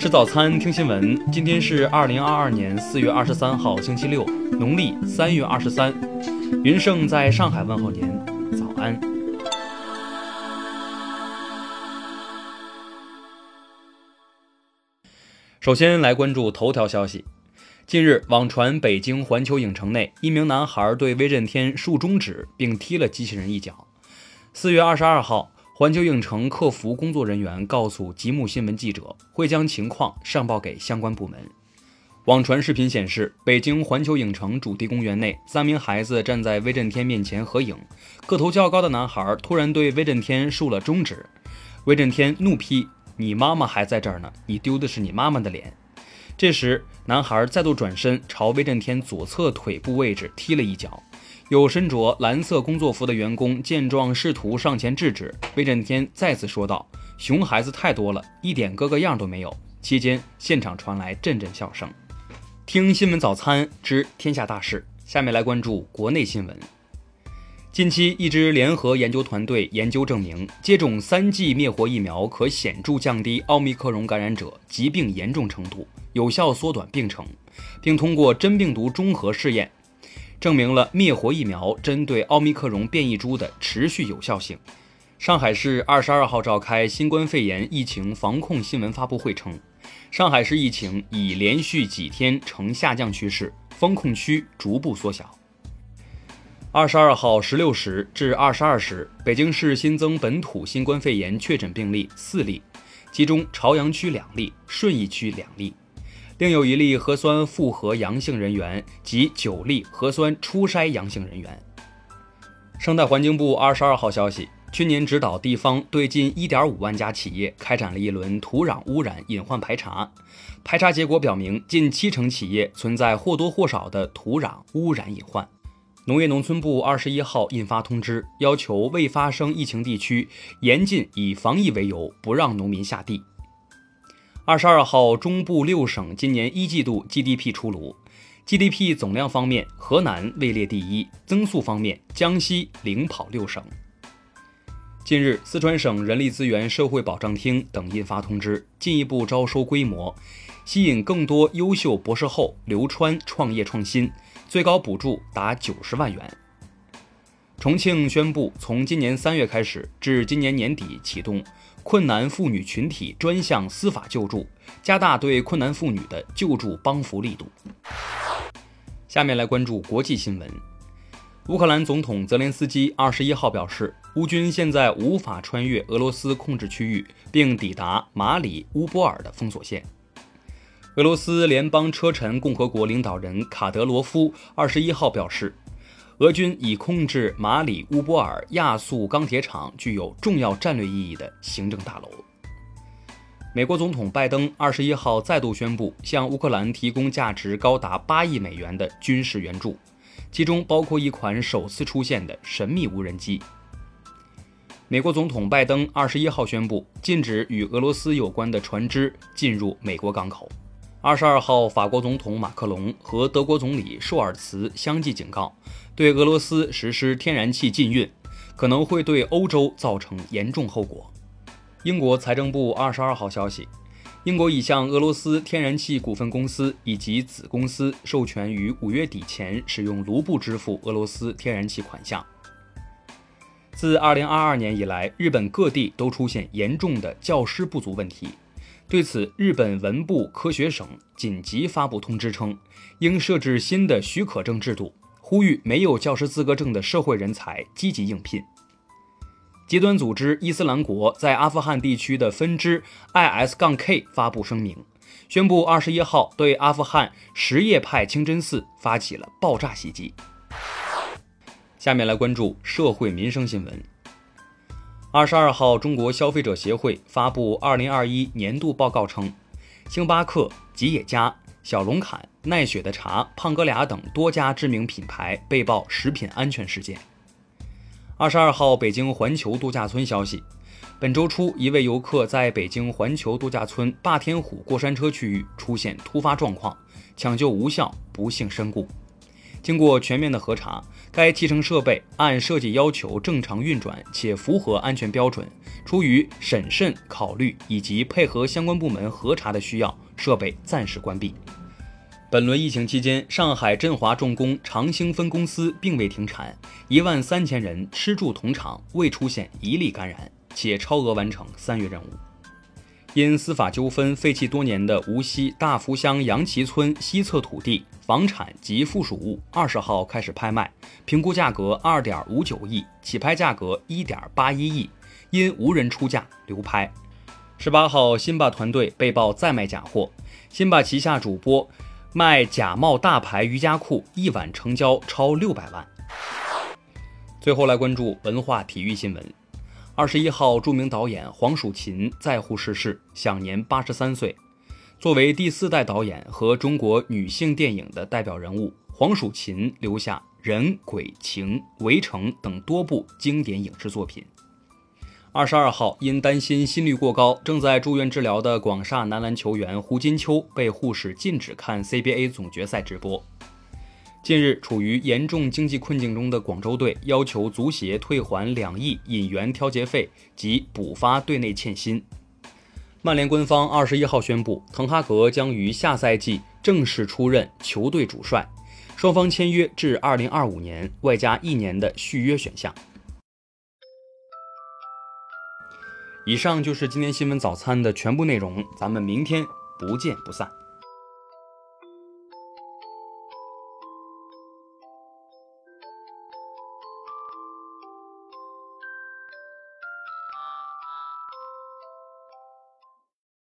吃早餐，听新闻。今天是二零二二年四月二十三号，星期六，农历三月二十三。云盛在上海问候您，早安。首先来关注头条消息。近日，网传北京环球影城内一名男孩对威震天竖中指，并踢了机器人一脚。四月二十二号。环球影城客服工作人员告诉吉木新闻记者，会将情况上报给相关部门。网传视频显示，北京环球影城主题公园内，三名孩子站在威震天面前合影。个头较高的男孩突然对威震天竖了中指，威震天怒批：“你妈妈还在这儿呢，你丢的是你妈妈的脸。”这时，男孩再度转身朝威震天左侧腿部位置踢了一脚。有身着蓝色工作服的员工见状，试图上前制止。威震天再次说道：“熊孩子太多了，一点哥哥样都没有。”期间，现场传来阵阵笑声。听新闻早餐知天下大事，下面来关注国内新闻。近期，一支联合研究团队研究证明，接种三剂灭活疫苗可显著降低奥密克戎感染者疾病严重程度，有效缩短病程，并通过真病毒中和试验。证明了灭活疫苗针对奥密克戎变异株的持续有效性。上海市二十二号召开新冠肺炎疫情防控新闻发布会称，上海市疫情已连续几天呈下降趋势，封控区逐步缩小。二十二号十六时至二十二时，北京市新增本土新冠肺炎确诊病例四例，其中朝阳区两例，顺义区两例。另有一例核酸复核阳性人员及九例核酸初筛阳性人员。生态环境部二十二号消息，去年指导地方对近一点五万家企业开展了一轮土壤污染隐患排查，排查结果表明，近七成企业存在或多或少的土壤污染隐患。农业农村部二十一号印发通知，要求未发生疫情地区严禁以防疫为由不让农民下地。二十二号，中部六省今年一季度 GDP 出炉。GDP 总量方面，河南位列第一；增速方面，江西领跑六省。近日，四川省人力资源社会保障厅等印发通知，进一步招收规模，吸引更多优秀博士后留川创业创新，最高补助达九十万元。重庆宣布，从今年三月开始至今年年底启动。困难妇女群体专项司法救助，加大对困难妇女的救助帮扶力度。下面来关注国际新闻。乌克兰总统泽连斯基二十一号表示，乌军现在无法穿越俄罗斯控制区域，并抵达马里乌波尔的封锁线。俄罗斯联邦车臣共和国领导人卡德罗夫二十一号表示。俄军已控制马里乌波尔亚速钢铁厂具有重要战略意义的行政大楼。美国总统拜登二十一号再度宣布向乌克兰提供价值高达八亿美元的军事援助，其中包括一款首次出现的神秘无人机。美国总统拜登二十一号宣布禁止与俄罗斯有关的船只进入美国港口。二十二号，法国总统马克龙和德国总理舒尔茨相继警告，对俄罗斯实施天然气禁运，可能会对欧洲造成严重后果。英国财政部二十二号消息，英国已向俄罗斯天然气股份公司以及子公司授权于五月底前使用卢布支付俄罗斯天然气款项。自二零二二年以来，日本各地都出现严重的教师不足问题。对此，日本文部科学省紧急发布通知称，应设置新的许可证制度，呼吁没有教师资格证的社会人才积极应聘。极端组织伊斯兰国在阿富汗地区的分支 IS- 杠 K 发布声明，宣布二十一号对阿富汗什叶派清真寺发起了爆炸袭击。下面来关注社会民生新闻。二十二号，中国消费者协会发布二零二一年度报告称，星巴克、吉野家、小龙坎、奈雪的茶、胖哥俩等多家知名品牌被曝食品安全事件。二十二号，北京环球度假村消息，本周初，一位游客在北京环球度假村霸天虎过山车区域出现突发状况，抢救无效，不幸身故。经过全面的核查，该提成设备按设计要求正常运转且符合安全标准。出于审慎考虑以及配合相关部门核查的需要，设备暂时关闭。本轮疫情期间，上海振华重工长兴分公司并未停产，一万三千人吃住同场，未出现一例感染，且超额完成三月任务。因司法纠纷废弃多年的无锡大福乡杨岐村西侧土地房产及附属物，二十号开始拍卖，评估价格二点五九亿，起拍价格一点八一亿，因无人出价流拍。十八号，辛巴团队被曝再卖假货，辛巴旗下主播卖假冒大牌瑜伽裤，一晚成交超六百万。最后来关注文化体育新闻。二十一号，著名导演黄蜀芹在沪逝世，享年八十三岁。作为第四代导演和中国女性电影的代表人物，黄蜀芹留下《人鬼情》《围城》等多部经典影视作品。二十二号，因担心心率过高，正在住院治疗的广厦男篮球员胡金秋被护士禁止看 CBA 总决赛直播。近日，处于严重经济困境中的广州队要求足协退还两亿引援调节费及补发队内欠薪。曼联官方二十一号宣布，滕哈格将于下赛季正式出任球队主帅，双方签约至二零二五年，外加一年的续约选项。以上就是今天新闻早餐的全部内容，咱们明天不见不散。